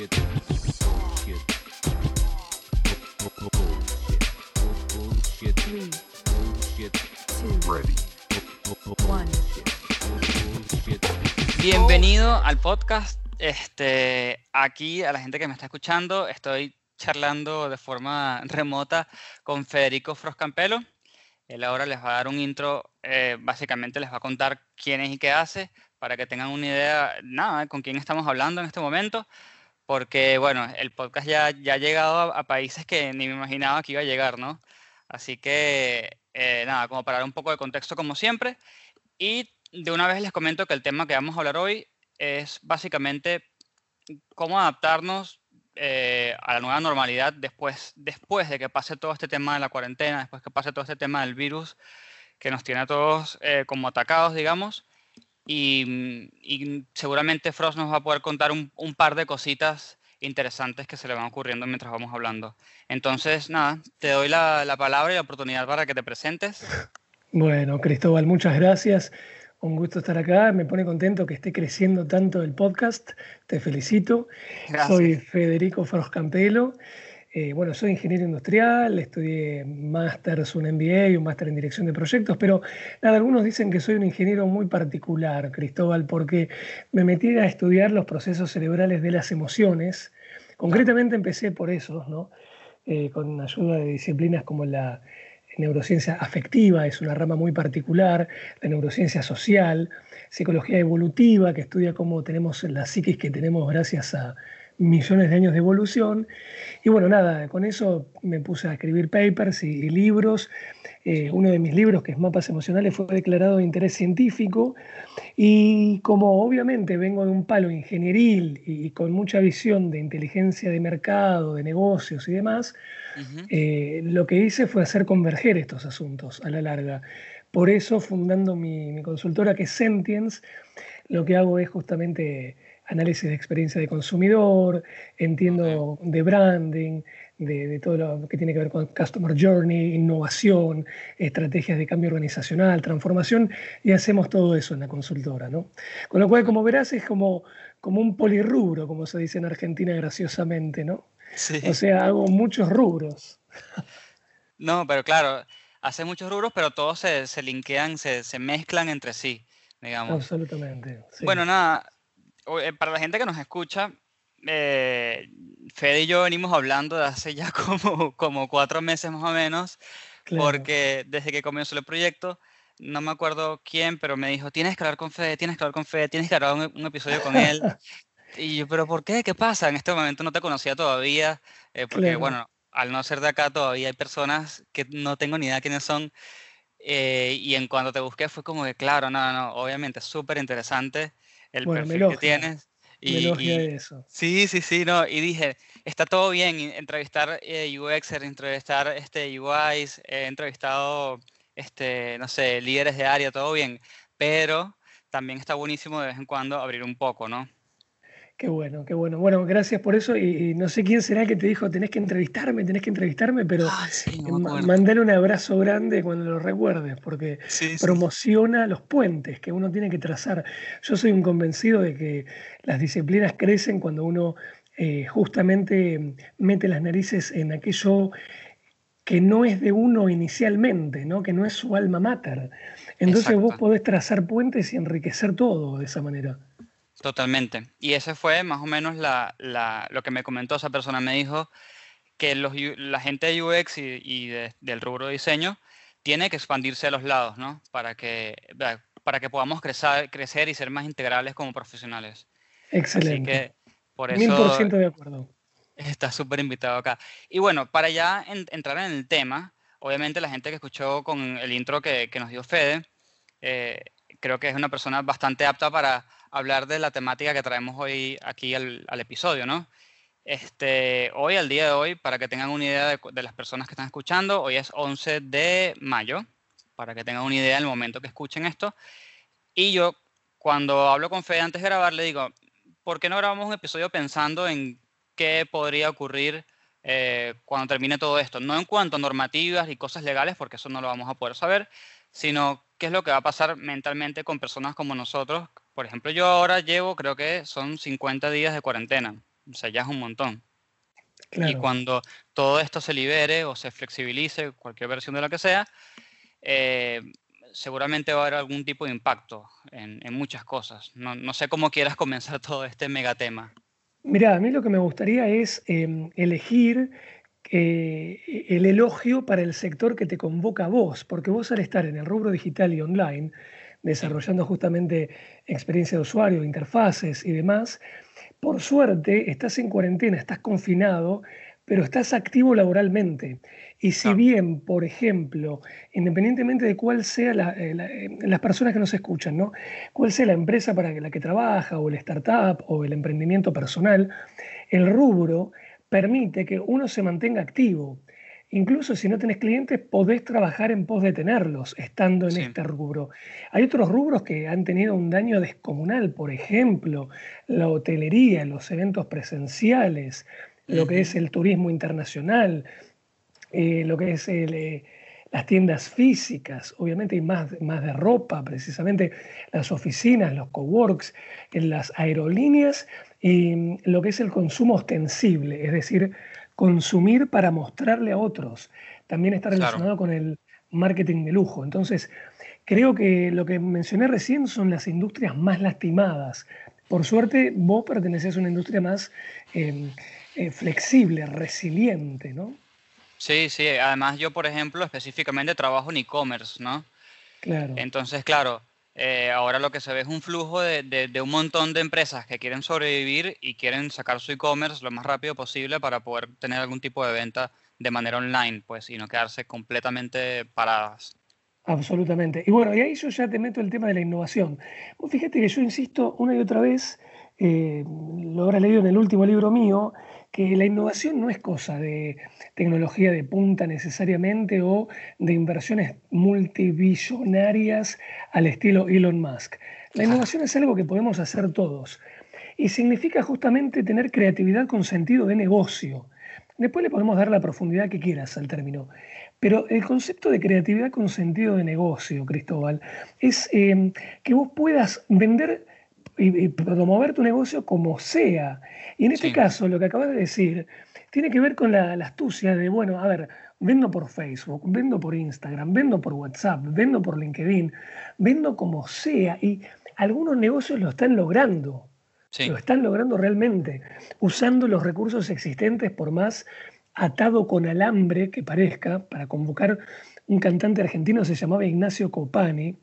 Bullshit. Bullshit. Bu- bu- Bullshit. Bullshit. Ready. Bienvenido al podcast. Este, aquí a la gente que me está escuchando, estoy charlando de forma remota con Federico Froscampelo. Él ahora les va a dar un intro, eh, básicamente les va a contar quién es y qué hace, para que tengan una idea, nada, con quién estamos hablando en este momento, porque bueno, el podcast ya, ya ha llegado a, a países que ni me imaginaba que iba a llegar, ¿no? Así que, eh, nada, como para dar un poco de contexto como siempre, y de una vez les comento que el tema que vamos a hablar hoy es básicamente cómo adaptarnos eh, a la nueva normalidad después, después de que pase todo este tema de la cuarentena, después que pase todo este tema del virus que nos tiene a todos eh, como atacados, digamos. Y, mm, y seguramente Frost nos va a poder contar un, un par de cositas interesantes que se le van ocurriendo mientras vamos hablando. Entonces, nada, te doy la, la palabra y la oportunidad para que te presentes. Bueno, Cristóbal, muchas gracias. Un gusto estar acá. Me pone contento que esté creciendo tanto el podcast. Te felicito. Gracias. Soy Federico Froscampelo. Eh, bueno, soy ingeniero industrial, estudié másters, un MBA y un máster en dirección de proyectos, pero nada, algunos dicen que soy un ingeniero muy particular, Cristóbal, porque me metí a estudiar los procesos cerebrales de las emociones. Concretamente empecé por esos, ¿no? Eh, con ayuda de disciplinas como la neurociencia afectiva, es una rama muy particular, la neurociencia social, psicología evolutiva, que estudia cómo tenemos la psiquis que tenemos gracias a millones de años de evolución. Y bueno, nada, con eso me puse a escribir papers y, y libros. Eh, uno de mis libros, que es Mapas Emocionales, fue declarado de interés científico. Y como obviamente vengo de un palo ingenieril y con mucha visión de inteligencia de mercado, de negocios y demás, eh, lo que hice fue hacer converger estos asuntos a la larga. Por eso, fundando mi, mi consultora, que es Sentience, lo que hago es justamente análisis de experiencia de consumidor, entiendo de branding, de, de todo lo que tiene que ver con Customer Journey, innovación, estrategias de cambio organizacional, transformación, y hacemos todo eso en la consultora. ¿no? Con lo cual, como verás, es como, como un polirrubro, como se dice en Argentina graciosamente, ¿no? Sí. O sea, hago muchos rubros. No, pero claro, hace muchos rubros, pero todos se, se linkean, se, se mezclan entre sí, digamos. Absolutamente. sí. Bueno, nada, eh, para la gente que nos escucha, eh, Fede y yo venimos hablando de hace ya como, como cuatro meses más o menos, Claro. porque desde que comenzó el proyecto, no me acuerdo quién, pero me dijo, tienes que hablar con Fede, tienes que hablar con Fede, tienes que grabar un, un episodio con él. Y yo, pero ¿por qué? ¿Qué pasa? En este momento no te conocía todavía, eh, porque Claro. bueno, al no ser de acá todavía hay personas que no tengo ni idea quiénes son. Eh, y en cuanto te busqué fue como que, claro, no, no, obviamente súper interesante el Bueno, perfil que tienes. Y, y- eso. sí, sí, sí, no, y dije, está todo bien, entrevistar eh, UXer, entrevistar este, UIs, he entrevistado, este, no sé, líderes de área, todo bien, pero también está buenísimo de vez en cuando abrir un poco, ¿no? Qué bueno, qué bueno. Bueno, gracias por eso. Y, y no sé quién será que te dijo, tenés que entrevistarme, tenés que entrevistarme, pero Ah, sí, no mandale un abrazo grande cuando lo recuerdes, porque Sí, sí. promociona los puentes que uno tiene que trazar. Yo soy un convencido de que las disciplinas crecen cuando uno eh, justamente mete las narices en aquello que no es de uno inicialmente, ¿no? que no es su alma mater. Entonces vos podés trazar puentes y enriquecer todo de esa manera. Totalmente. Y ese fue más o menos la, la- lo que me comentó esa persona. Me dijo que los, la gente de UX y, y de- del rubro de diseño tiene que expandirse a los lados, ¿no? Para que, para que podamos crecer, crecer y ser más integrales como profesionales. Así Excelente. que por eso ciento de acuerdo. está súper invitado acá. Y bueno, para ya en- entrar en el tema, obviamente la gente que escuchó con el intro que, que nos dio Fede, eh, creo que es una persona bastante apta para hablar de la temática que traemos hoy aquí al, al episodio, ¿no? Este, hoy, al día de hoy, para que tengan una idea de, de, las personas que están escuchando, hoy es 11 de mayo, para que tengan una idea del momento que escuchen esto. Y yo, cuando hablo con Fede antes de grabar, le digo, ¿por qué no grabamos un episodio pensando en qué podría ocurrir eh, cuando termine todo esto? No en cuanto a normativas y cosas legales, porque eso no lo vamos a poder saber, sino qué es lo que va a pasar mentalmente con personas como nosotros. Por ejemplo, yo ahora llevo, creo que son 50 días de cuarentena o sea, ya es un montón. Claro. Y cuando todo esto se libere o se flexibilice, cualquier versión de lo que sea, eh, seguramente va a haber algún tipo de impacto en, en muchas cosas. No, no, sé cómo quieras comenzar todo este megatema. Mira, a mí lo que me gustaría es eh, elegir eh, el elogio para el sector que te convoca a vos, porque vos al estar en el rubro digital y online, desarrollando justamente experiencia de usuario, interfaces y demás, por suerte, estás en cuarentena, estás confinado, pero estás activo laboralmente. Y si bien, por ejemplo, independientemente de cuál sea la, eh, la, eh, las personas que nos escuchan, ¿no? cuál sea la empresa para la que trabaja, o el startup, o el emprendimiento personal, el rubro permite que uno se mantenga activo. Incluso si no tenés clientes, podés trabajar en pos de tenerlos, estando en sí. este rubro. Hay otros rubros que han tenido un daño descomunal, por ejemplo, la hotelería, los eventos presenciales, lo que es el turismo internacional, eh, lo que es el, eh, las tiendas físicas, obviamente hay más, más de ropa, precisamente las oficinas, los coworks, las aerolíneas y lo que es el consumo ostensible, es decir, consumir para mostrarle a otros. También está relacionado claro. con el marketing de lujo. Entonces, creo que lo que mencioné recién son las industrias más lastimadas. Por suerte, vos pertenecés a una industria más eh, eh, flexible, resiliente, ¿no? Sí, sí. Además, yo, por ejemplo, específicamente trabajo en e-commerce, ¿no? Claro. Entonces, claro, eh, ahora lo que se ve es un flujo de, un montón de empresas que quieren sobrevivir y quieren sacar su e-commerce lo más rápido posible para poder tener algún tipo de venta de manera online, pues, y no quedarse completamente paradas. Absolutamente. Y bueno, y ahí yo ya te meto el tema de la innovación. Fíjate que yo insisto una y otra vez, eh, lo habrás leído en el último libro mío, que la innovación no es cosa de tecnología de punta necesariamente o de inversiones multibillonarias al estilo Elon Musk. La innovación es algo que podemos hacer todos y significa justamente tener creatividad con sentido de negocio. Después le podemos dar la profundidad que quieras al término. Pero el concepto de creatividad con sentido de negocio, Cristóbal, es eh, que vos puedas vender y, y, promover tu negocio como sea. Y en este sí. caso, lo que acabas de decir tiene que ver con la, la, astucia de, bueno, a ver, vendo por Facebook, vendo por Instagram, vendo por WhatsApp, vendo por LinkedIn, vendo como sea. Y algunos negocios lo están logrando. Sí. Lo están logrando realmente, usando los recursos existentes por más atado con alambre que parezca, para convocar un cantante argentino, se llamaba Ignacio Copani,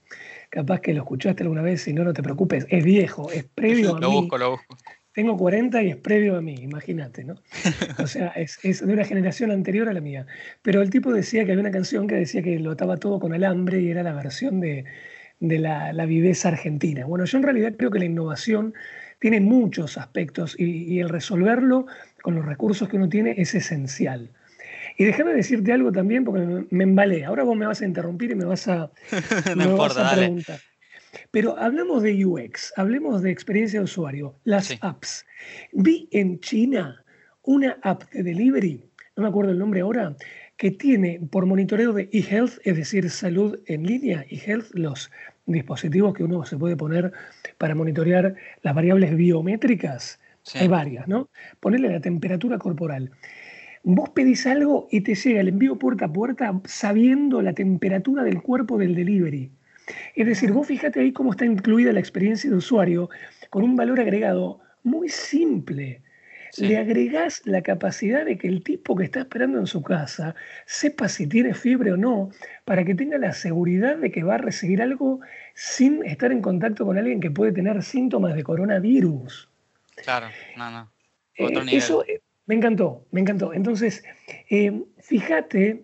capaz que lo escuchaste alguna vez, si no, no te preocupes, es viejo, es previo a lo mí. Lo busco, lo busco. Tengo 40 y es previo a mí, imagínate, ¿no? O sea, es, es, de una generación anterior a la mía. Pero el tipo decía que había una canción que decía que lo ataba todo con alambre y era la versión de, de la, la viveza argentina. Bueno, yo en realidad creo que la innovación tiene muchos aspectos y, y el resolverlo con los recursos que uno tiene es esencial. Y déjame decirte algo también, porque me, me, embalé. Ahora vos me vas a interrumpir y me vas a, no me importa, vas a preguntar. Dale. Pero hablamos de UX, hablemos de experiencia de usuario, las sí. apps. Vi en China una app de delivery, no me acuerdo el nombre ahora, que tiene por monitoreo de eHealth, es decir, salud en línea, eHealth, los dispositivos que uno se puede poner para monitorear las variables biométricas. Sí. Hay varias, ¿no? Ponerle la temperatura corporal. Vos pedís algo y te llega el envío puerta a puerta sabiendo la temperatura del cuerpo del delivery. Es decir, vos fíjate ahí cómo está incluida la experiencia de usuario con un valor agregado muy simple. Sí. Le agregás la capacidad de que el tipo que está esperando en su casa sepa si tiene fiebre o no, para que tenga la seguridad de que va a recibir algo sin estar en contacto con alguien que puede tener síntomas de coronavirus. Claro, no, no. Otro eh, nivel. Eso me encantó, me encantó. Entonces, eh, fíjate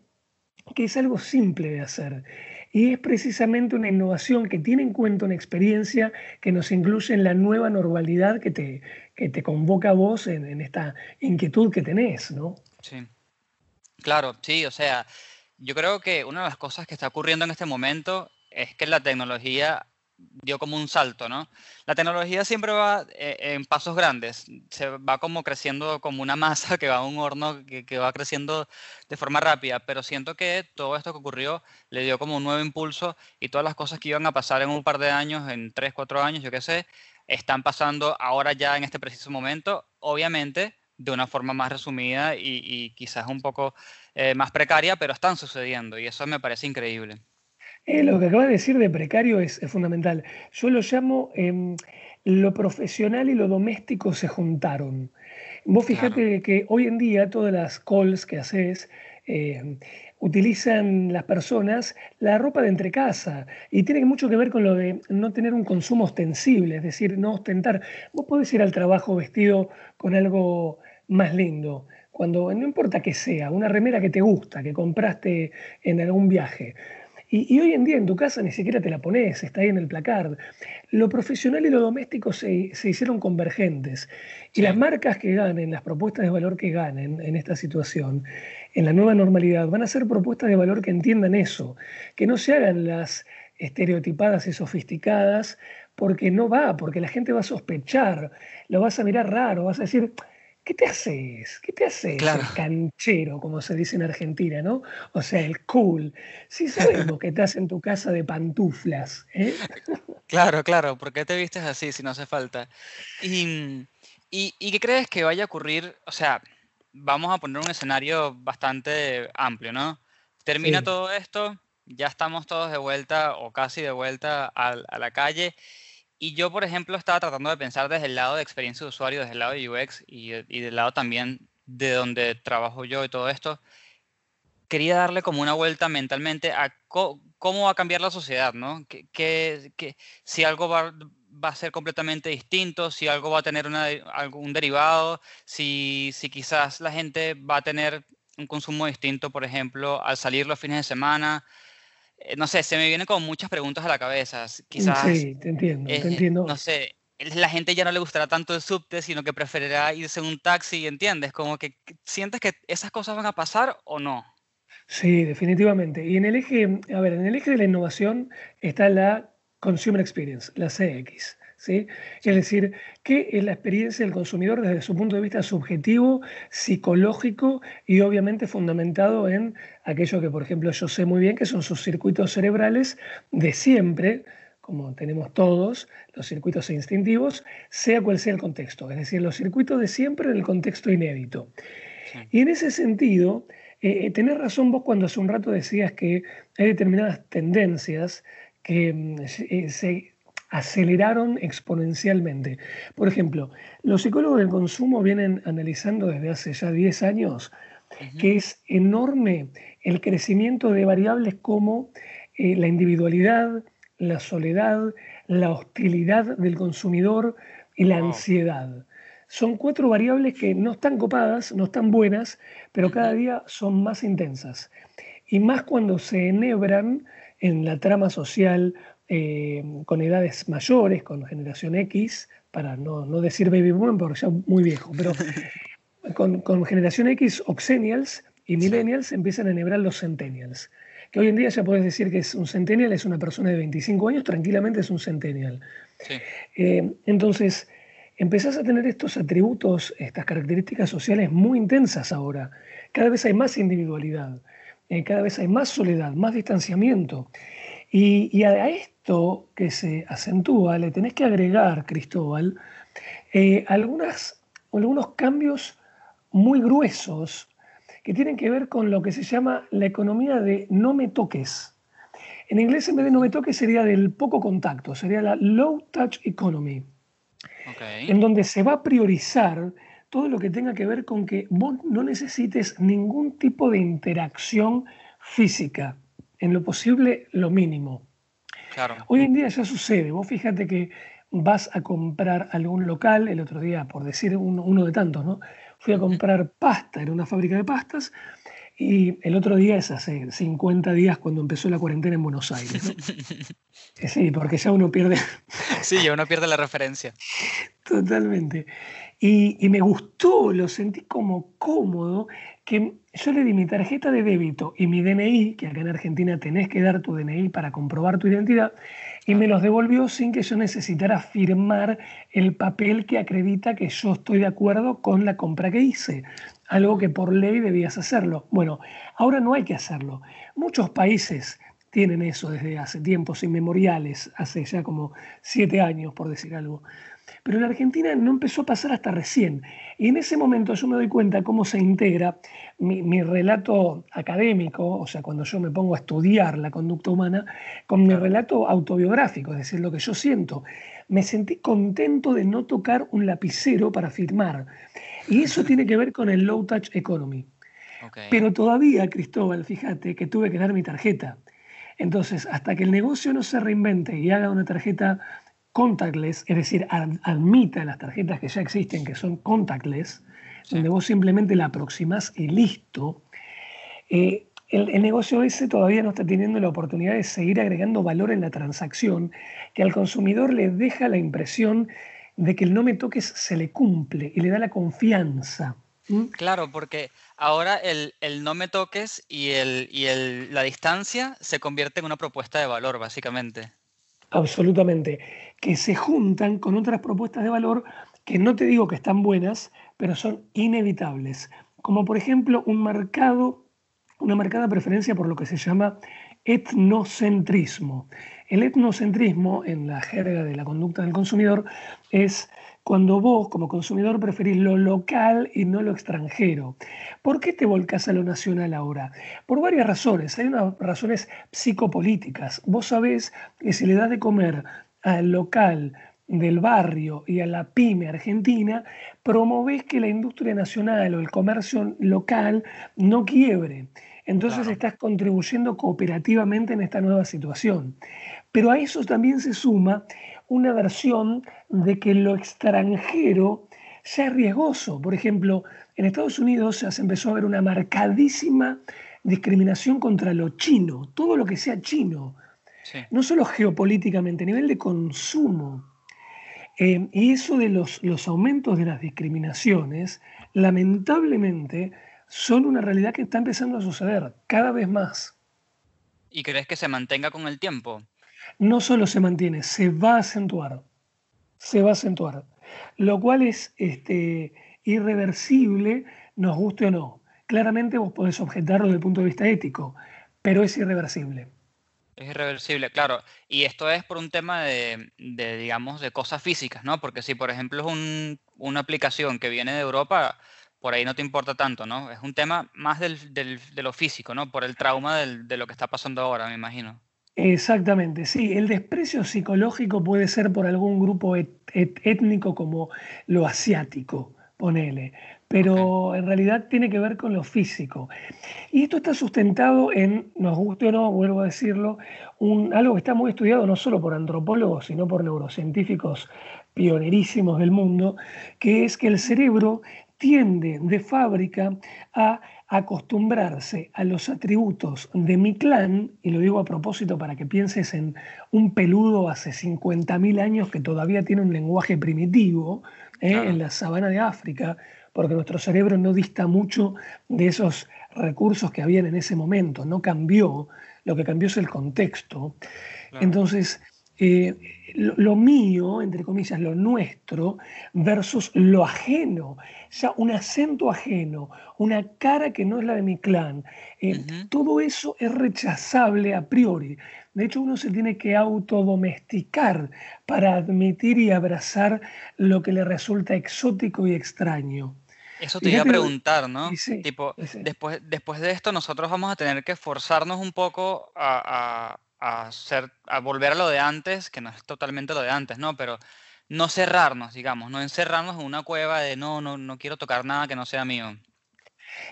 que es algo simple de hacer. y es precisamente una innovación que tiene en cuenta una experiencia que nos incluye en la nueva normalidad que te, que te convoca a vos en, en esta inquietud que tenés, ¿no? Sí. Claro, sí, o sea, yo creo que una de las cosas que está ocurriendo en este momento es que la tecnología dio como un salto, ¿no? La tecnología siempre va eh, en pasos grandes, se va como creciendo como una masa que va a un horno que, va creciendo de forma rápida, pero siento que todo esto que ocurrió le dio como un nuevo impulso y todas las cosas que iban a pasar en un par de años, en tres, cuatro años, yo qué sé, están pasando ahora ya en este preciso momento, obviamente de una forma más resumida y, y quizás un poco eh, más precaria, pero están sucediendo y eso me parece increíble. Eh, lo que acabas de decir de precario es, es fundamental. Yo lo llamo eh, lo profesional y lo doméstico se juntaron. Vos fijate Claro. que hoy en día todas las calls que haces eh, utilizan las personas la ropa de entrecasa y tiene mucho que ver con lo de no tener un consumo ostensible, es decir, no ostentar. Vos podés ir al trabajo vestido con algo más lindo, cuando no importa que sea, una remera que te gusta, que compraste en algún viaje. Y, y, hoy en día en tu casa ni siquiera te la pones, está ahí en el placard. Lo profesional y lo doméstico se, se hicieron convergentes. Y Sí. las marcas que ganen, las propuestas de valor que ganen en esta situación, en la nueva normalidad, van a ser propuestas de valor que entiendan eso, que no se hagan las estereotipadas y sofisticadas, porque no va, porque la gente va a sospechar, lo vas a mirar raro, vas a decir, ¿qué te haces? ¿Qué te haces? Claro. El canchero, como se dice en Argentina, ¿no? O sea, el cool. Sí sabemos que estás en tu casa de pantuflas, ¿eh? Claro, claro, ¿por qué te vistes así si no hace falta? Y, y, ¿y qué crees que vaya a ocurrir? O sea, vamos a poner un escenario bastante amplio, ¿no? Termina Sí. todo esto, ya estamos todos de vuelta o casi de vuelta al- a, la calle. Y yo, por ejemplo, estaba tratando de pensar desde el lado de experiencia de usuario, desde el lado de UX y, y del lado también de donde trabajo yo y todo esto. Quería darle como una vuelta mentalmente a cómo va a cambiar la sociedad, ¿no? Que, que- si algo va, a ser completamente distinto, si algo va a tener una algún derivado, si, si quizás la gente va a tener un consumo distinto, por ejemplo, al salir los fines de semana. Eh, no sé, se me vienen como muchas preguntas a la cabeza. Quizás, Sí, te entiendo, te eh, entiendo. no sé, la gente ya no le gustará tanto el subte, sino que preferirá irse en un taxi, ¿entiendes? Como que que sientes que esas cosas van a pasar o no. Sí, definitivamente. Y en el eje, a ver, en el eje de la innovación está la Consumer Experience, la CX, ¿sí? Es decir, ¿qué es la experiencia del consumidor desde su punto de vista subjetivo, psicológico y obviamente fundamentado en aquello que, por ejemplo, yo sé muy bien que son sus circuitos cerebrales de siempre, como tenemos todos, los circuitos instintivos, sea cual sea el contexto, es decir, los circuitos de siempre en el contexto inédito. sí, Y en ese sentido, eh, eh, tenés razón vos cuando hace un rato decías que hay determinadas tendencias que mm, se eh, se aceleraron exponencialmente. Por ejemplo, los psicólogos del consumo vienen analizando desde hace ya 10 años que es enorme el crecimiento de variables como eh, la individualidad, la soledad, la hostilidad del consumidor y la ansiedad. Son cuatro variables que no están copadas, no están buenas, pero cada día son más intensas. Y más cuando se enhebran en la trama social eh, con edades mayores, con generación X, para no, no decir baby boomer porque ya muy viejo, pero con, con generación X o Xennials y Millennials empiezan a enhebrar los Centennials. Que hoy en día ya puedes decir que es un Centennial, es una persona de 25 años, tranquilamente es un Centennial. sí, Eh, entonces, empezás a tener estos atributos, estas características sociales muy intensas ahora. Cada vez hay más individualidad, eh, cada vez hay más soledad, más distanciamiento. Y, y a esto que se acentúa le tenés que agregar, Cristóbal, eh, algunas, algunos cambios muy gruesos que tienen que ver con lo que se llama la economía de no me toques. En inglés, en vez de no me toques, sería del poco contacto, sería la low touch economy, en donde se va a priorizar todo lo que tenga que ver con que vos no necesites ningún tipo de interacción física, en lo posible lo mínimo. Claro, Hoy en día ya sucede, vos fíjate que vas a comprar algún local, el otro día, por decir uno, uno de tantos, ¿no? Fui a comprar pasta, era una fábrica de pastas, Y el otro día es hace 50 días cuando empezó la cuarentena en Buenos Aires. ¿no? Eh, Sí, porque ya uno pierde Sí, ya uno pierde la referencia. totalmente. Y, me gustó, lo sentí como cómodo, que yo le di mi tarjeta de débito y mi DNI, que acá en Argentina tenés que dar tu DNI para comprobar tu identidad, y me los devolvió sin que yo necesitara firmar el papel que acredita que yo estoy de acuerdo con la compra que hice, algo que por ley debías hacerlo. Bueno, ahora no hay que hacerlo. Muchos países tienen eso desde hace tiempos inmemoriales, hace ya como siete años, por decir algo. Pero en Argentina no empezó a pasar hasta recién. Y en ese momento yo me doy cuenta cómo se integra mi, mi relato académico, o sea, cuando yo me pongo a estudiar la conducta humana, con mi relato autobiográfico, es decir, lo que yo siento. Me sentí contento de no tocar un lapicero para firmar. Y eso tiene que ver con el low touch economy. Pero todavía, Cristóbal, fíjate que tuve que dar mi tarjeta. Entonces, hasta que el negocio no se reinvente y haga una tarjeta contactless, es decir, ad- admita las tarjetas que ya existen, que son contactless, Sí. donde vos simplemente la aproximás y listo, eh, el, el negocio ese todavía no está teniendo la oportunidad de seguir agregando valor en la transacción, que al consumidor le deja la impresión de que el no me toques se le cumple y le da la confianza. ¿m? Claro, porque ahora el, el no me toques y, el, y el, la distancia se convierte en una propuesta de valor, básicamente. Absolutamente. Que se juntan con otras propuestas de valor que no te digo que están buenas, pero son inevitables. Como por ejemplo un marcado, una marcada preferencia por lo que se llama etnocentrismo. El etnocentrismo, en la jerga de la conducta del consumidor, es cuando vos como consumidor preferís lo local y no lo extranjero. ¿Por qué te volcás a lo nacional ahora? Por varias razones. Hay unas razones psicopolíticas. Vos sabés que si le das de comer al local del barrio y a la pyme argentina, promovés que la industria nacional o el comercio local no quiebre. Entonces Claro. estás contribuyendo cooperativamente en esta nueva situación. Pero a eso también se suma una versión de que lo extranjero ya es riesgoso. Por ejemplo, en Estados Unidos ya se empezó a ver una marcadísima discriminación contra lo chino, todo lo que sea chino, Sí. no solo geopolíticamente, a nivel de consumo. Eh, y eso de los, los aumentos de las discriminaciones, lamentablemente, son una realidad que está empezando a suceder cada vez más. ¿Y crees que se mantenga con el tiempo? No solo se mantiene, se va a acentuar. Se va a acentuar. Lo cual es este, irreversible, nos guste o no. Claramente vos podés objetarlo desde el punto de vista ético, pero es irreversible. Es irreversible, claro. Y esto es por un tema de, digamos, de cosas físicas, ¿no? Porque si, por ejemplo, es un- una aplicación que viene de Europa, por ahí no te importa tanto, ¿no? Es un tema más del, de lo físico, ¿no? Por el trauma de lo que está pasando ahora, me imagino. Exactamente, sí. El desprecio psicológico puede ser por algún grupo et- et- étnico como lo asiático, ponele, pero en realidad tiene que ver con lo físico. Y esto está sustentado en, nos guste o no, vuelvo a decirlo, un, algo que está muy estudiado no solo por antropólogos, sino por neurocientíficos pionerísimos del mundo, que es que el cerebro tiende de fábrica a acostumbrarse a los atributos de mi clan, y lo digo a propósito para que pienses en un peludo hace 50.000 años que todavía tiene un lenguaje primitivo ¿eh? Claro. en la sabana de África, porque nuestro cerebro no dista mucho de esos recursos que habían en ese momento, no cambió, lo que cambió es el contexto. Claro. Entonces, eh, lo, lo mío, entre comillas, lo nuestro, versus lo ajeno, ya un acento ajeno, una cara que no es la de mi clan, eh, todo eso es rechazable a priori. De hecho, uno se tiene que autodomesticar para admitir y abrazar lo que le resulta exótico y extraño. Eso te iba a preguntar, ¿no? sí, Tipo, sí. después, después de esto nosotros vamos a tener que forzarnos un poco a, a- volver a lo de antes, que no es totalmente lo de antes, ¿no? Pero no cerrarnos, digamos, no encerrarnos en una cueva de no, no, no quiero tocar nada que no sea mío.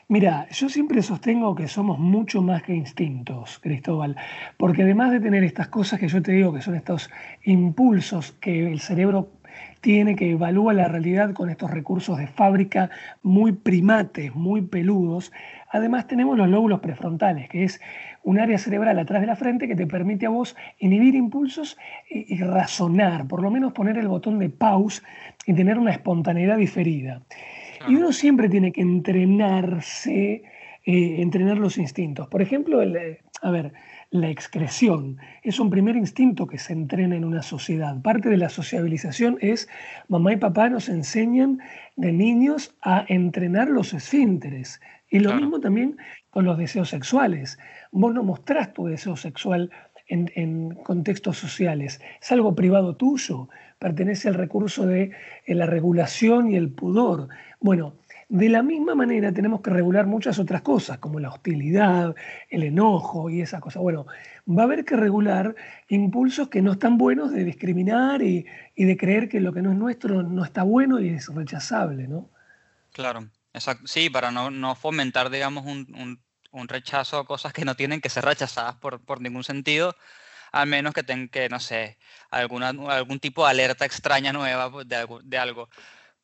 Mira, yo siempre sostengo que somos mucho más que instintos, Cristóbal, porque además de tener estas cosas que yo te digo que son estos impulsos que el cerebro tiene, que evalúa la realidad con estos recursos de fábrica muy primates, muy peludos. Además tenemos los lóbulos prefrontales, que es un área cerebral atrás de la frente que te permite a vos inhibir impulsos y, y razonar, por lo menos poner el botón de pause y tener una espontaneidad diferida. Y uno siempre tiene que entrenarse, eh, entrenar los instintos. Por ejemplo, el, eh, a ver, la excreción es un primer instinto que se entrena en una sociedad. Parte de la sociabilización es mamá y papá nos enseñan de niños a entrenar los esfínteres. Y lo Claro. mismo también con los deseos sexuales. Vos no mostrás tu deseo sexual en, en contextos sociales. Es algo privado tuyo. Pertenece al recurso de eh, la regulación y el pudor. Bueno, de la misma manera tenemos que regular muchas otras cosas, como la hostilidad, el enojo y esa cosa. Bueno, va a haber que regular impulsos que no están buenos de discriminar y, y de creer que lo que no es nuestro no está bueno y es rechazable, ¿no? Claro, exacto. Sí, para no, no fomentar, digamos, un, un- un rechazo a cosas que no tienen que ser rechazadas por, por ningún sentido, al menos que tengan que, no sé, alguna, algún tipo de alerta extraña nueva pues, de algo. De algo.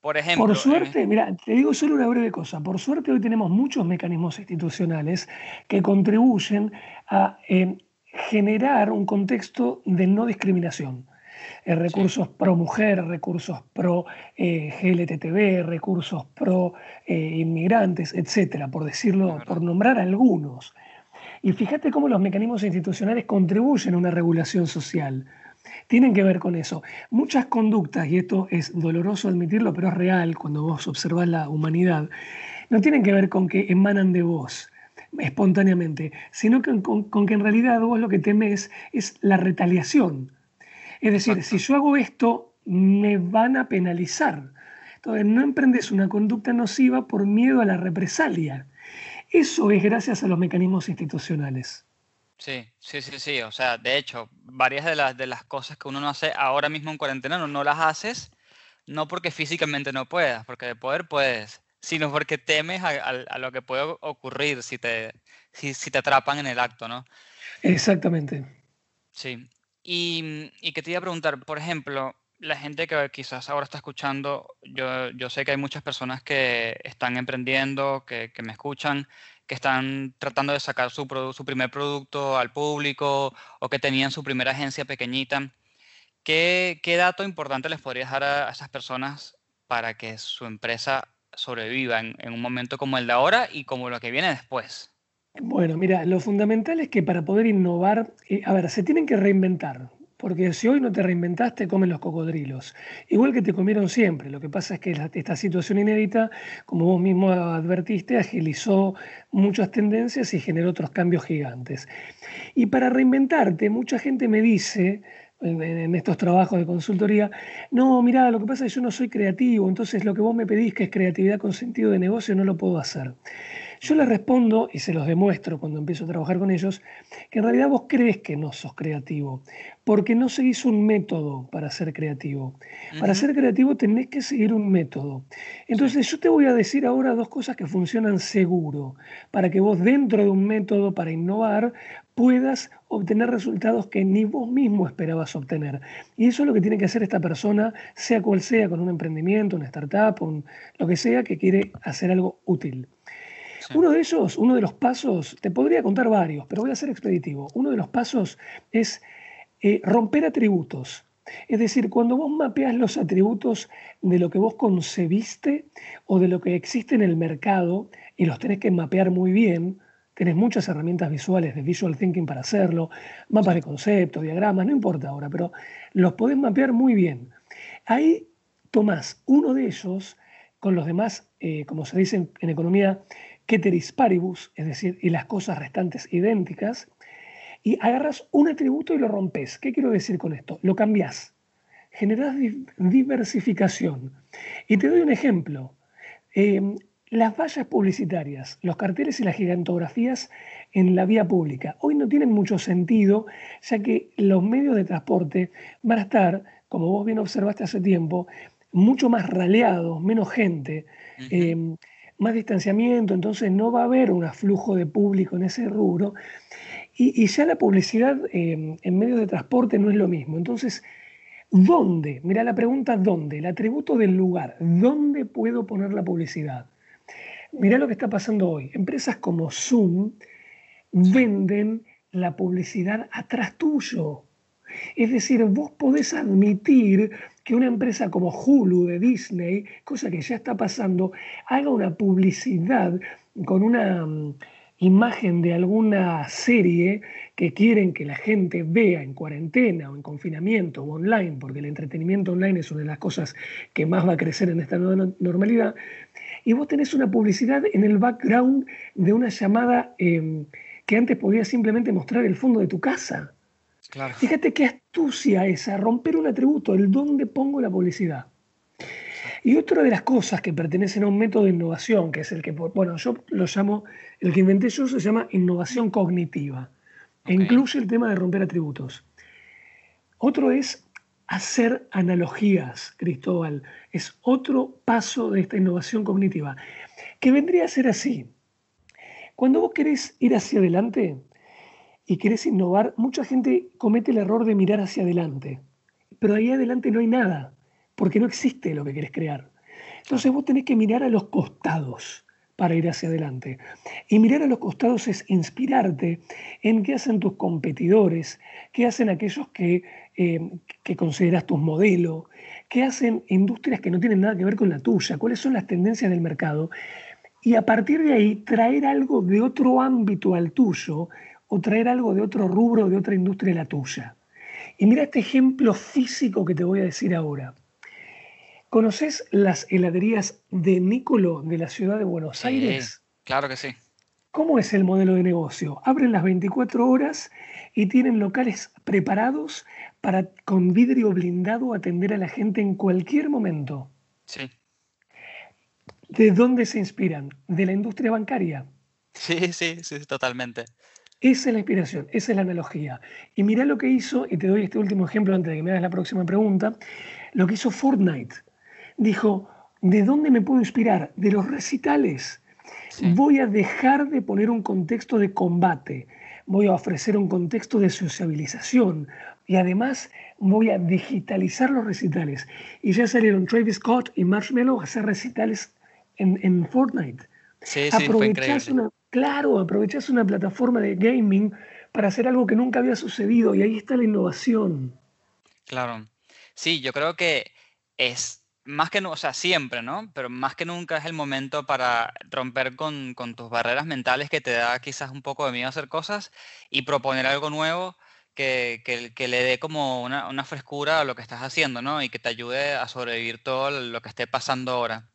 Por ejemplo, Por en suerte, mira, te digo solo una breve cosa, por suerte hoy tenemos muchos mecanismos institucionales que contribuyen a eh, generar un contexto de no discriminación. Eh, recursos pro mujer, recursos pro eh, GLTTB, recursos pro inmigrantes, etcétera, por decirlo, por nombrar algunos. Y fíjate cómo los mecanismos institucionales contribuyen a una regulación social. Tienen que ver con eso. Muchas conductas, y esto es doloroso admitirlo, pero es real cuando vos observás la humanidad, no tienen que ver con que emanan de vos espontáneamente, sino que con, con que en realidad vos lo que temes es la retaliación. Es decir, si yo hago esto, me van a penalizar. Entonces, no emprendes una conducta nociva por miedo a la represalia. Eso es gracias a los mecanismos institucionales. Sí, sí, sí, sí. O sea, de hecho, varias de las, de las cosas que uno no hace ahora mismo en cuarentena no, no las haces, no porque físicamente no puedas, porque de poder puedes, sino porque temes a, a- a lo que puede ocurrir si te, si, si te atrapan en el acto, ¿no? Exactamente. Sí. Y, mm, y que te iba a preguntar, por ejemplo, la gente que quizás ahora está escuchando, yo, yo sé que hay muchas personas que están emprendiendo, que, que me escuchan, que están tratando de sacar su, su primer producto al público o que tenían su primera agencia pequeñita. ¿Qué, qué dato importante les podrías dar a, a esas personas para que su empresa sobreviva en, en un momento como el de ahora y como lo que viene después? Bueno, mira, lo fundamental es que para poder innovar, eh, a ver, se tienen que reinventar, porque si hoy no te reinventaste, comen los cocodrilos, igual que te comieron siempre. Lo que pasa es que esta situación inédita, como vos mismo advertiste, agilizó muchas tendencias y generó otros cambios gigantes. Y para reinventarte, mucha gente me dice en estos trabajos de consultoría, no, mira, lo que pasa es que yo no soy creativo, entonces lo que vos me pedís que es creatividad con sentido de negocio no lo puedo hacer. Yo les respondo, y se los demuestro cuando empiezo a trabajar con ellos, que en realidad vos crees que no sos creativo, porque no seguís un método para ser creativo. Para ser creativo tenés que seguir un método. Sí, Entonces yo te voy a decir ahora dos cosas que funcionan seguro, para que vos dentro de un método para innovar puedas obtener resultados que ni vos mismo esperabas obtener. Y eso es lo que tiene que hacer esta persona, sea cual sea, con un emprendimiento, una startup, un- lo que sea, que quiere hacer algo útil. Uno de ellos, uno de los pasos, te podría contar varios, pero voy a ser expeditivo. Uno de los pasos es eh, romper atributos. Es decir, cuando vos mapeas los atributos de lo que vos concebiste o de lo que existe en el mercado y los tenés que mapear muy bien, tenés muchas herramientas visuales de visual thinking para hacerlo, mapas de concepto, diagramas, no importa ahora, pero los podés mapear muy bien. Ahí tomás uno de ellos con los demás, eh, como se dice en economía, ceteris paribus, es decir, y las cosas restantes idénticas, y agarras un atributo y lo rompes. ¿Qué quiero decir con esto? Lo cambiás, generás di- diversificación. Y te doy un ejemplo. Eh, las vallas publicitarias, los carteles y las gigantografías en la vía pública hoy no tienen mucho sentido, ya que los medios de transporte van a estar, como vos bien observaste hace tiempo, mucho más raleados, menos gente, eh, más distanciamiento, entonces no va a haber un aflujo de público en ese rubro. Y, ya la publicidad eh, en medios de transporte no es lo mismo. Entonces, ¿Dónde? Mira la pregunta, ¿dónde? El atributo del lugar. ¿Dónde puedo poner la publicidad? Mira lo que está pasando hoy. Empresas como Zoom venden la publicidad atrás tuyo. Es decir, vos podés admitir que una empresa como Hulu de Disney, cosa que ya está pasando, haga una publicidad con una mm, imagen de alguna serie que quieren que la gente vea en cuarentena o en confinamiento o online, porque el entretenimiento online es una de las cosas que más va a crecer en esta nueva normalidad, y vos tenés una publicidad en el background de una llamada em, que antes podía simplemente mostrar el fondo de tu casa. Claro. Fíjate qué astucia esa, romper un atributo, el dónde pongo la publicidad. Y otra de las cosas que pertenecen a un método de innovación, que es el que, bueno, yo lo llamo, el que inventé yo se llama innovación cognitiva. E incluye el tema de romper atributos. Otro es hacer analogías, Cristóbal. Es otro paso de esta innovación cognitiva, que vendría a ser así. Cuando vos querés ir hacia adelante y querés innovar, mucha gente comete el error de mirar hacia adelante. Pero ahí adelante no hay nada, porque no existe lo que querés crear. Entonces vos tenés que mirar a los costados para ir hacia adelante. Y mirar a los costados es inspirarte en qué hacen tus competidores, qué hacen aquellos que, eh, que consideras tus modelos, qué hacen industrias que no tienen nada que ver con la tuya, cuáles son las tendencias del mercado. Y a partir de ahí traer algo de otro ámbito al tuyo o traer algo de otro rubro, de otra industria a la tuya. Y mira este ejemplo físico que te voy a decir ahora. ¿Conoces las heladerías de Nicolo de la ciudad de Buenos Sí, Aires? claro que sí. ¿Cómo es el modelo de negocio? Abren las 24 horas y tienen locales preparados para con vidrio blindado atender a la gente en cualquier momento. Sí. ¿De dónde se inspiran? De la industria bancaria. Sí, sí, sí, totalmente. Esa es la inspiración, esa es la analogía. Y mirá lo que hizo, y te doy este último ejemplo antes de que me hagas la próxima pregunta, lo que hizo Fortnite. Dijo, ¿de dónde me puedo inspirar? De los recitales. Sí. Voy a dejar de poner un contexto de combate, voy a ofrecer un contexto de sociabilización y además voy a digitalizar los recitales. Y ya salieron Travis Scott y Marshmello a hacer recitales en, en Fortnite. Sí, sí, fue Aprovechás increíble. una, claro, aprovechás una plataforma de gaming para hacer algo que nunca había sucedido y ahí está la innovación. Claro. Sí, yo creo que es más que, o sea, siempre, ¿no? Pero más que nunca es el momento para romper con, con tus barreras mentales que te da quizás un poco de miedo a hacer cosas y proponer algo nuevo que, que, que le dé como una, una frescura a lo que estás haciendo, ¿no? Y que te ayude a sobrevivir todo lo que esté pasando ahora.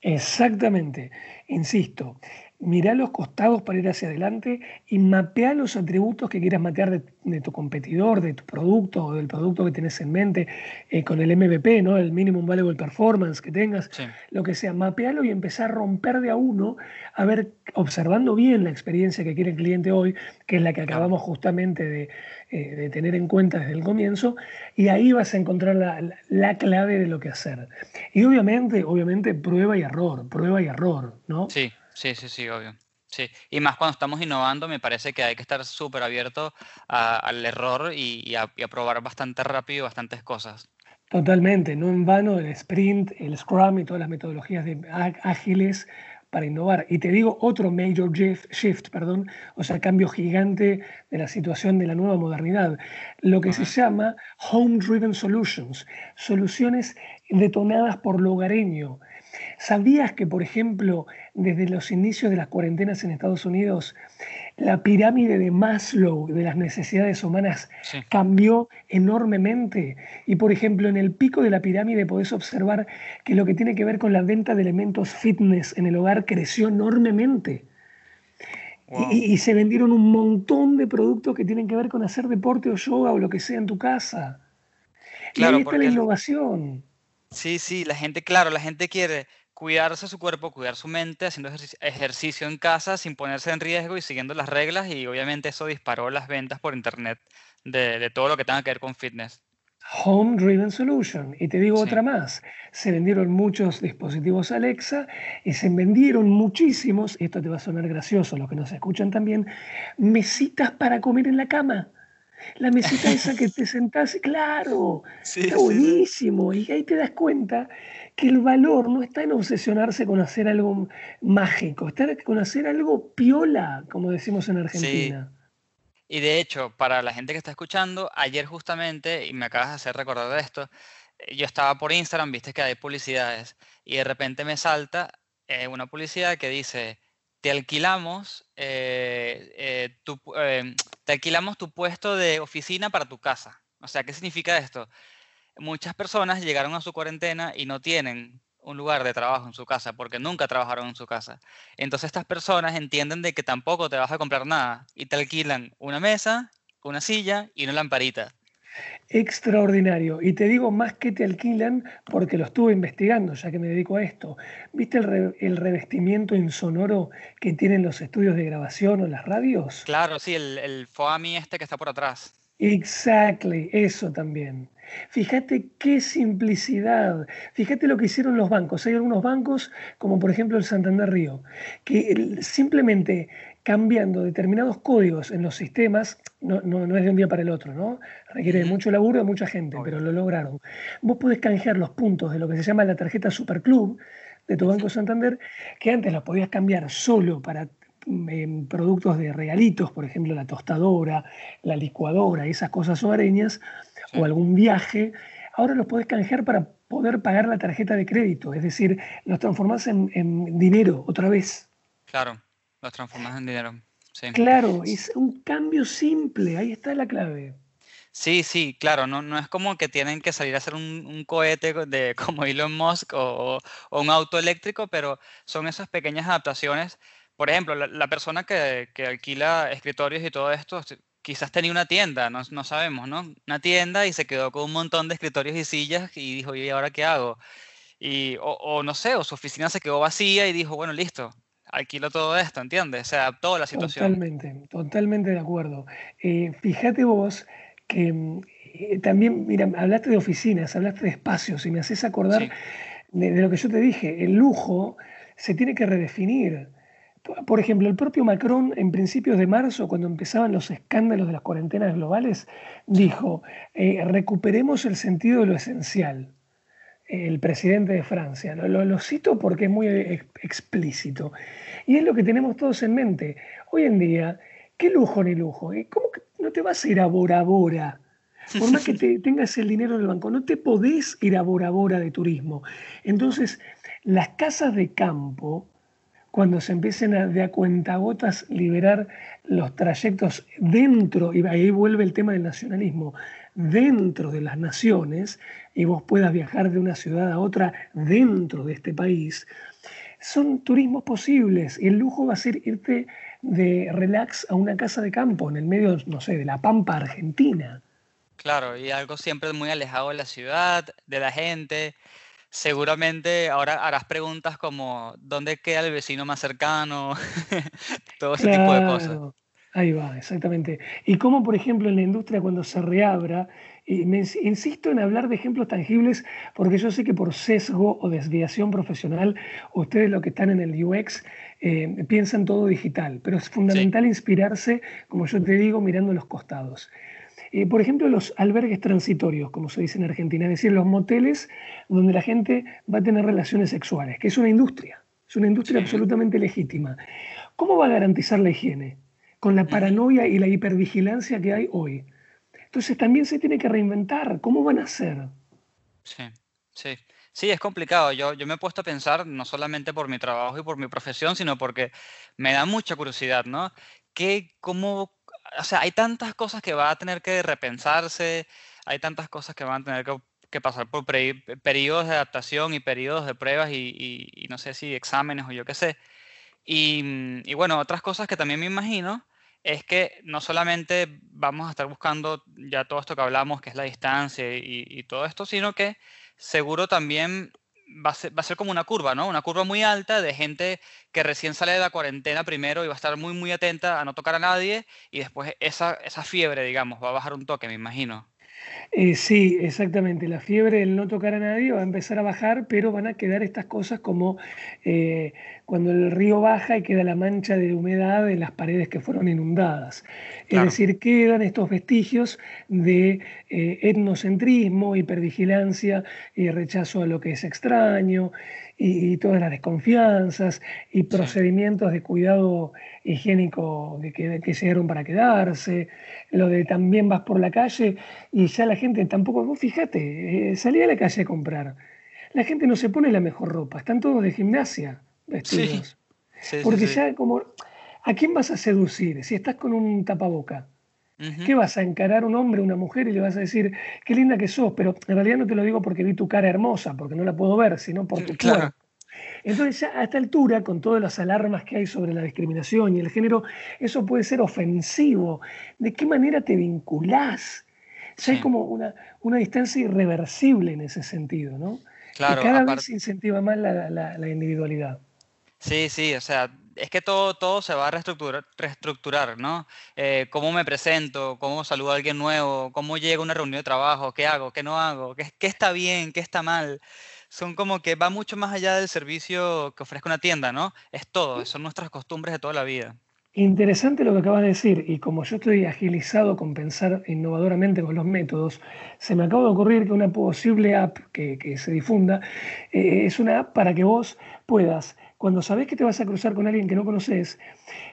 Exactamente, insisto, mirá los costados para ir hacia adelante y mapea los atributos que quieras mapear de, de tu competidor, de tu producto o del producto que tenés en mente eh, con el MVP, ¿no? el Minimum Valuable Performance que tengas, Sí, lo que sea, mapealo y empezar a romper de a uno, a ver, observando bien la experiencia que quiere el cliente hoy, que es la que acabamos justamente de, eh, de tener en cuenta desde el comienzo, y ahí vas a encontrar la, la- la clave de lo que hacer. Y obviamente, obviamente, prueba y error, prueba y error, ¿no? Sí, sí, sí, sí, obvio. Sí. Y más cuando estamos innovando, me parece que hay que estar súper abierto a- al error y, y a, y a probar bastante rápido bastantes cosas. Totalmente, no en vano el sprint, el scrum y todas las metodologías de ágiles para innovar. Y te digo otro major shift, perdón, o sea, cambio gigante de la situación de la nueva modernidad, lo que se llama Home Driven Solutions, soluciones detonadas por lo hogareño. ¿Sabías que, por ejemplo, desde los inicios de las cuarentenas en Estados Unidos, la pirámide de Maslow de las necesidades humanas Sí, cambió enormemente. Y por ejemplo, en el pico de la pirámide podés observar que lo que tiene que ver con la venta de elementos fitness en el hogar creció enormemente. Y, wow. y- y se vendieron un montón de productos que tienen que ver con hacer deporte o yoga o lo que sea en tu casa. Y ahí está la innovación. sí, sí, la gente, claro, la gente quiere cuidarse su cuerpo, cuidar su mente, haciendo ejerci- ejercicio en casa sin ponerse en riesgo y siguiendo las reglas y obviamente eso disparó las ventas por internet de, de todo lo que tenga que ver con fitness. Home Driven Solution. Y te digo Sí, otra más. Se vendieron muchos dispositivos Alexa y se vendieron muchísimos, esto te va a sonar gracioso, los que nos escuchan también, mesitas para comer en la cama. La mesita esa que te sentás, claro, Sí, está sí, sí. buenísimo. Y ahí te das cuenta que el valor no está en obsesionarse con hacer algo mágico, está con hacer algo piola, como decimos en. Argentina. Y de hecho, para la gente que está escuchando, ayer justamente, y me acabas de hacer recordar de esto, eh, yo estaba por Instagram, viste que hay publicidades, y de repente me salta eh, una publicidad que dice, te alquilamos, eh, eh, tu, em, te alquilamos tu puesto de oficina para tu casa. O sea, ¿qué significa esto? Muchas personas llegaron a su cuarentena y no tienen un lugar de trabajo en su casa porque nunca trabajaron en su casa. Entonces estas personas entienden de que tampoco te vas a comprar nada y te alquilan una mesa, una silla y una lamparita. Extraordinario. Y te digo más que te alquilan porque lo estuve investigando, ya que me dedico a esto. ¿Viste el, re- el revestimiento insonoro que tienen los estudios de grabación o las radios? Claro, sí, el, el FOAMI este que está por atrás. Exactly, eso también. Fíjate qué simplicidad. Fíjate lo que hicieron los bancos. Hay algunos bancos, como por ejemplo el Santander Río, que simplemente cambiando determinados códigos en los sistemas, no, no- no es de un día para el otro, ¿no? Requiere de mucho laburo de mucha gente, obvio. pero lo lograron. Vos podés canjear los puntos de lo que se llama la tarjeta Superclub de tu Banco Santander, que antes los podías cambiar solo para em, productos de regalitos, por ejemplo, la tostadora, la licuadora, esas cosas hogareñas, Sí. o algún viaje, ahora los podés canjear para poder pagar la tarjeta de crédito, es decir, los transformás en, en dinero otra vez. Claro, los transformas en dinero. Sí. Claro, es un cambio simple, ahí está la clave. Sí, sí, claro, no, no es como que tienen que salir a hacer un, un cohete co- de, como Elon Musk o, o un auto eléctrico, pero son esas pequeñas adaptaciones. Por ejemplo, la, la persona que, que alquila escritorios y todo esto, quizás tenía una tienda, no, no sabemos, ¿no? Una tienda y se quedó con un montón de escritorios y sillas y dijo, ¿y ahora qué hago? Y, o, o no sé, o su oficina se quedó vacía y dijo, bueno, listo, alquilo todo esto, ¿entiendes? Se adaptó a la situación. Totalmente, totalmente de acuerdo. Eh, fíjate vos que mm, eh, también, mira, hablaste de oficinas, hablaste de espacios y me haces acordar Sí, de, de lo que yo te dije, el lujo se tiene que redefinir. Por por ejemplo, el propio Macron en principios de marzo, cuando empezaban los escándalos de las cuarentenas globales, dijo, eh, recuperemos el sentido de lo esencial. El presidente de Francia. Lo, lo- lo cito porque es muy ex- explícito. Y es lo que tenemos todos en mente. Hoy en día, ¿qué lujo ni lujo? ¿Eh? ¿Cómo que no te vas a ir a Bora Bora? Por más que te- tengas el dinero en el banco, no te podés ir a Bora Bora de turismo. Entonces, las casas de campo, cuando se empiecen a, de a cuentagotas liberar los trayectos dentro, y ahí vuelve el tema del nacionalismo, dentro de las naciones, y vos puedas viajar de una ciudad a otra dentro de este país, son turismos posibles. Y el lujo va a ser irte de relax a una casa de campo en el medio, no sé, de la Pampa Argentina. claro, y algo siempre muy alejado de la ciudad, de la gente. Seguramente ahora harás preguntas como ¿dónde queda el vecino más cercano? Todo ese tipo de cosas. Claro, ahí va, exactamente. Y cómo, por ejemplo, en la industria cuando se reabra, y me ins- insisto en hablar de ejemplos tangibles porque yo sé que por sesgo o desviación profesional, ustedes lo que están en el UX eh, piensan todo digital, pero es Sí, fundamental inspirarse, como yo te digo, mirando los costados. Eh, por ejemplo, los albergues transitorios, como se dice en Argentina, es decir, los moteles donde la gente va a tener relaciones sexuales, que es una industria, es una industria sí. absolutamente legítima. ¿Cómo va a garantizar la higiene? Con la paranoia y la hipervigilancia que hay hoy. Entonces también se tiene que reinventar. ¿Cómo van a hacer? Sí, sí. Sí, es complicado. Yo, yo me he puesto a pensar, no solamente por mi trabajo y por mi profesión, sino porque me da mucha curiosidad, ¿no? ¿Qué, cómo, o sea, hay tantas cosas que va a tener que repensarse, hay tantas cosas que van a tener que, pasar por periodos de adaptación y periodos de pruebas y, no sé si exámenes o yo qué sé. Y, y bueno, otras cosas que también me imagino es que no solamente vamos a estar buscando ya todo esto que hablamos, que es la distancia y, todo esto, sino que seguro también va a ser, va a ser como una curva, ¿no? Una curva muy alta de gente que recién sale de la cuarentena primero y va a estar muy, muy atenta a no tocar a nadie y después esa, esa fiebre, digamos, va a bajar un toque, me imagino. Eh, sí, exactamente. La fiebre, el no tocar a nadie, va a empezar a bajar, pero van a quedar estas cosas como eh, cuando el río baja y queda la mancha de humedad en las paredes que fueron inundadas. Es decir, quedan estos vestigios de eh, etnocentrismo, hipervigilancia y rechazo a lo que es extraño y, y todas las desconfianzas y procedimientos de cuidado higiénico de que, que llegaron para quedarse, lo de también vas por la calle y ya la gente tampoco, vos fíjate, eh, salí a la calle a comprar. La gente no se pone la mejor ropa, están todos de gimnasia vestidos. sí, sí, Porque sí. ya como, ¿a quién vas a seducir si estás con un tapaboca? ¿Qué vas a encarar a un hombre, a una mujer y le vas a decir, qué linda que sos? Pero en realidad no te lo digo porque vi tu cara hermosa, porque no la puedo ver, sino por tu Claro, cuerpo. Entonces ya a esta altura, con todas las alarmas que hay sobre la discriminación y el género, eso puede ser ofensivo. ¿De qué manera te vinculás? Ya hay como una, una distancia irreversible en ese sentido, ¿no? Que claro, cada aparte. vez incentiva más la, la- la individualidad. Sí, sí, o sea, es que todo, todo se va a reestructurar, ¿no? Eh, cómo me presento, cómo saludo a alguien nuevo, cómo llego a una reunión de trabajo, qué hago, qué no hago, qué, qué está bien, qué está mal. Son como que va mucho más allá del servicio que ofrezca una tienda, ¿no? Es todo, son nuestras costumbres de toda la vida. Interesante lo que acabas de decir, y como yo estoy agilizado con pensar innovadoramente con los métodos, se me acaba de ocurrir que una posible app que, que se difunda eh, es una app para que vos puedas, cuando sabés que te vas a cruzar con alguien que no conoces,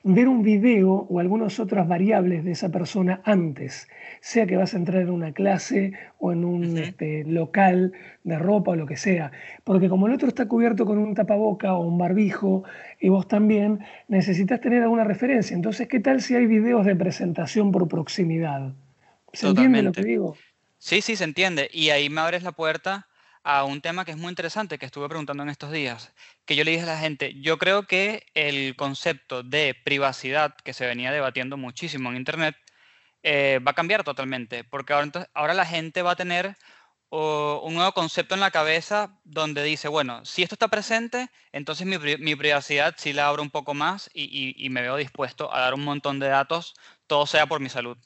ver un video o algunas otras variables de esa persona antes, sea que vas a entrar en una clase o en un este, local de ropa o lo que sea, porque como el otro está cubierto con un tapaboca o un barbijo y vos también, necesitas tener alguna referencia. Entonces, ¿qué tal si hay videos de presentación por proximidad? ¿Se entiende lo que Totalmente. digo? Sí, sí, se entiende. Y ahí me abres la puerta a un tema que es muy interesante, que estuve preguntando en estos días, que yo le dije a la gente, yo creo que el concepto de privacidad que se venía debatiendo muchísimo en Internet eh, va a cambiar totalmente, porque ahora, ahora la gente va a tener un nuevo concepto en la cabeza donde dice, bueno, si esto está presente, entonces mi, mi privacidad sí la abro un poco más y y me veo dispuesto a dar un montón de datos, todo sea por mi salud.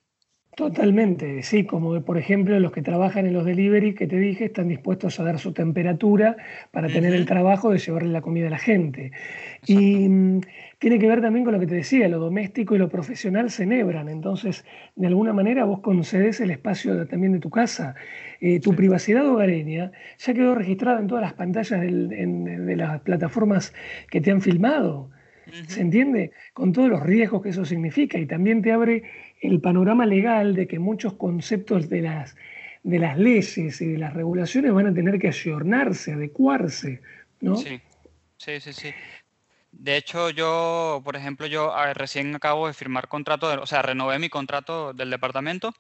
Totalmente, sí, como por ejemplo los que trabajan en los delivery que te dije están dispuestos a dar su temperatura para tener el trabajo de llevarle la comida a la gente. exacto. Y mm, tiene que ver también con lo que te decía, lo doméstico y lo profesional se enhebran, entonces de alguna manera vos concedes el espacio de- también de tu casa. Eh, tu Sí. privacidad hogareña ya quedó registrada en todas las pantallas del- en- de las plataformas que te han filmado. ¿Se entiende? Con todos los riesgos que eso significa y también te abre el panorama legal de que muchos conceptos de las, de las leyes y de las regulaciones van a tener que ayornarse, adecuarse, ¿no? Sí, sí, sí, sí. De hecho, yo, por ejemplo, yo recién acabo de firmar contrato, o sea, renové mi contrato del departamento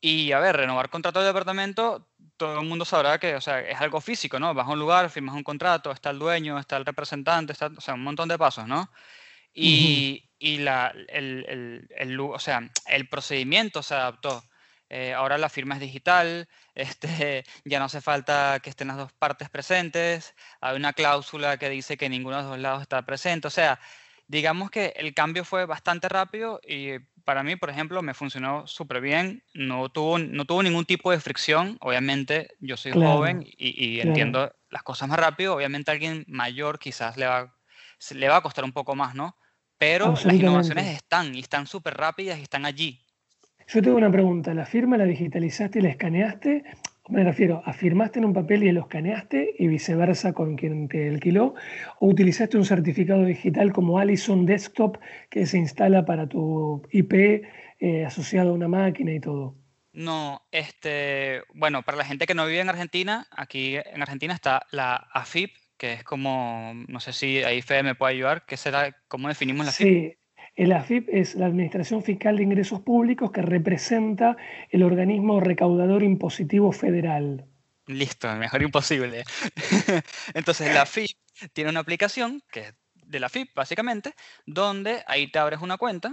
y, a ver, renovar contrato del departamento, todo el mundo sabrá que, o sea, es algo físico, ¿no? Vas a un lugar, firmas un contrato, está el dueño, está el representante, está, o sea, un montón de pasos, ¿no? Y, y la, el, el- el o sea, el procedimiento se adaptó. Eh, ahora la firma es digital, este, ya no hace falta que estén las dos partes presentes, hay una cláusula que dice que ninguno de los dos lados está presente. O sea, digamos que el cambio fue bastante rápido y para mí, por ejemplo, me funcionó súper bien, no tuvo, no tuvo ningún tipo de fricción. Obviamente, yo soy joven y, y claro. entiendo las cosas más rápido. Obviamente, a alguien mayor quizás le va, le va a costar un poco más, ¿no? Pero las innovaciones están y están súper rápidas y están allí. Yo tengo una pregunta, ¿la firma la digitalizaste y la escaneaste? Me refiero, ¿afirmaste en un papel y lo escaneaste y viceversa con quien te alquiló? ¿O utilizaste un certificado digital como Allison Desktop que se instala para tu IP eh, asociado a una máquina y todo? No, este, bueno, para la gente que no vive en Argentina, aquí en Argentina está la AFIP, que es como, no sé si ahí Fede me puede ayudar, ¿qué será? ¿Cómo definimos la? Sí, el AFIP es la Administración Fiscal de Ingresos Públicos que representa el organismo recaudador impositivo federal. Listo, mejor imposible. Entonces la AFIP tiene una aplicación que es de la AFIP, básicamente, donde ahí te abres una cuenta.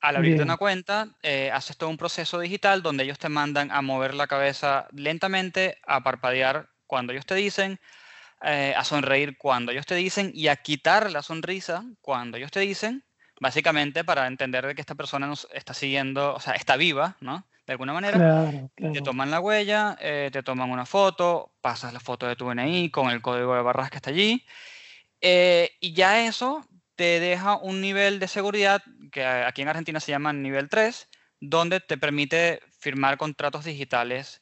Al abrirte Bien, una cuenta, eh, haces todo un proceso digital donde ellos te mandan a mover la cabeza lentamente, a parpadear cuando ellos te dicen, eh, a sonreír cuando ellos te dicen y a quitar la sonrisa cuando ellos te dicen, básicamente para entender de que esta persona nos está siguiendo, o sea, está viva, ¿no? De alguna manera. Claro, Te toman la huella, eh, te toman una foto, pasas la foto de tu DNI con el código de barras que está allí. eh, y ya eso te deja un nivel de seguridad que aquí en Argentina se llama nivel 3, donde te permite firmar contratos digitales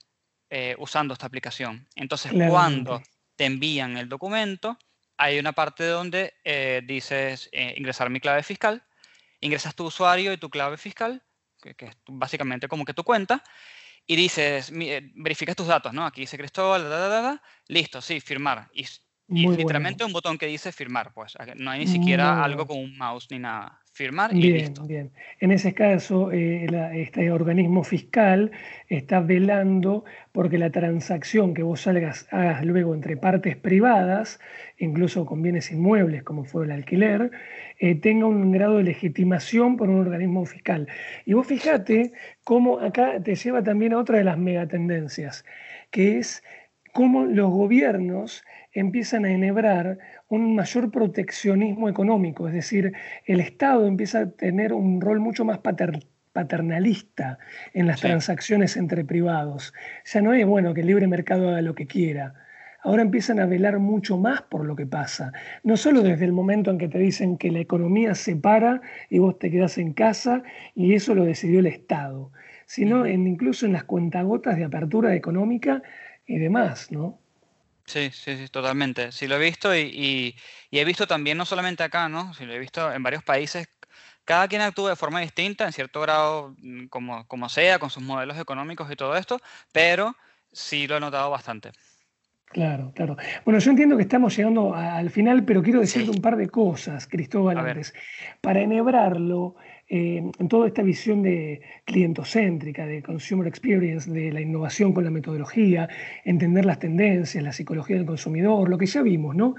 eh, usando esta aplicación. Entonces, cuando Claramente. Te envían el documento, hay una parte donde eh, dices eh, ingresar mi clave fiscal, ingresas tu usuario y tu clave fiscal, que, que es básicamente como que tu cuenta, y dices, mi- eh, verificas tus datos, ¿no? Aquí dice Cristóbal, da, da, da, da, listo, sí, firmar. Y, y literalmente bueno. un botón que dice firmar, pues no hay ni siquiera algo con un mouse ni nada. Firmar y Bien, listo. bien. En ese caso, eh, la- este organismo fiscal está velando porque la transacción que vos salgas, hagas luego entre partes privadas, incluso con bienes inmuebles como fue el alquiler, eh, tenga un grado de legitimación por un organismo fiscal. Y vos fíjate cómo acá te lleva también a otra de las megatendencias, que es cómo los gobiernos empiezan a enhebrar un mayor proteccionismo económico, es decir, el Estado empieza a tener un rol mucho más pater- paternalista en las Sí. transacciones entre privados. Ya no es bueno que el libre mercado haga lo que quiera. Ahora empiezan a velar mucho más por lo que pasa. No solo desde el momento en que te dicen que la economía se para y vos te quedás en casa y eso lo decidió el Estado, sino en, incluso en las cuentagotas de apertura económica y demás, ¿no? Sí, sí, sí, totalmente. Sí lo he visto y, y- y he visto también, no solamente acá, ¿no? Sí lo he visto en varios países. Cada quien actúa de forma distinta, en cierto grado, mm, como, como sea, con sus modelos económicos y todo esto, pero sí lo he notado bastante. Claro, claro. Bueno, yo entiendo que estamos llegando al final, pero quiero decirte un par de cosas, Cristóbal, antes. Para enhebrarlo eh, en toda esta visión de clientocéntrica, de consumer experience, de la innovación con la metodología, entender las tendencias, la psicología del consumidor, lo que ya vimos, ¿no?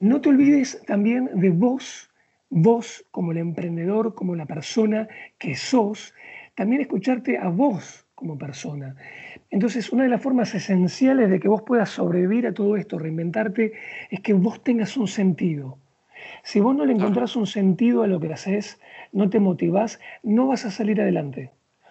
No te olvides también de vos, vos como el emprendedor, como la persona que sos, también escucharte a vos como persona. Entonces, una de las formas esenciales de que vos puedas sobrevivir a todo esto, reinventarte, es que vos tengas un sentido. Si vos no le encontrás un sentido a lo que haces, no te motivás, no vas a salir adelante,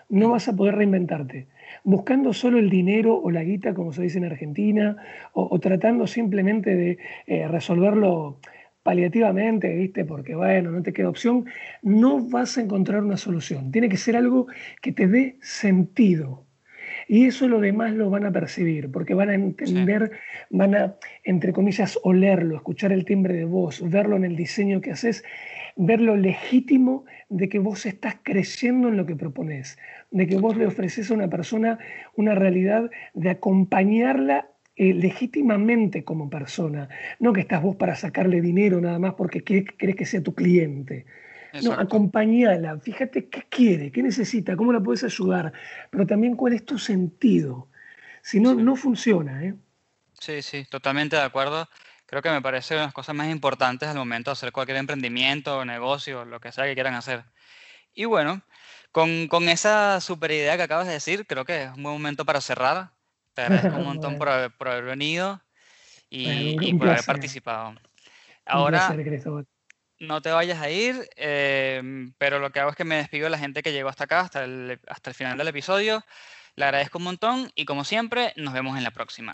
no vas a poder reinventarte. Buscando solo el dinero o la guita, como se dice en Argentina, o, o tratando simplemente de eh, resolverlo paliativamente, ¿viste? Porque bueno, no te queda opción, no vas a encontrar una solución. Tiene que ser algo que te dé sentido. Y eso los demás lo van a percibir, porque van a entender, van a, entre comillas, olerlo, escuchar el timbre de voz, verlo en el diseño que haces, ver lo legítimo de que vos estás creyendo en lo que propones, de que vos le ofreces a una persona una realidad de acompañarla eh, legítimamente como persona, no que estás vos para sacarle dinero nada más porque querés que sea tu cliente. No, acompañala, fíjate qué quiere, qué necesita, cómo la puedes ayudar, pero también cuál es tu sentido. Si no, Sí. no funciona, ¿eh? Sí, sí, totalmente de acuerdo. Creo que me parece una de las cosas más importantes al momento de hacer cualquier emprendimiento, negocio, lo que sea que quieran hacer. Y bueno, con, con esa super idea que acabas de decir, creo que es un buen momento para cerrar. Te agradezco un montón por haber, por haber venido y, Bueno, y por haber participado. Ahora, placer, no te vayas a ir, em, pero lo que hago es que me despido de la gente que llegó hasta acá, hasta el, hasta el final del episodio. Le agradezco un montón y como siempre, nos vemos en la próxima.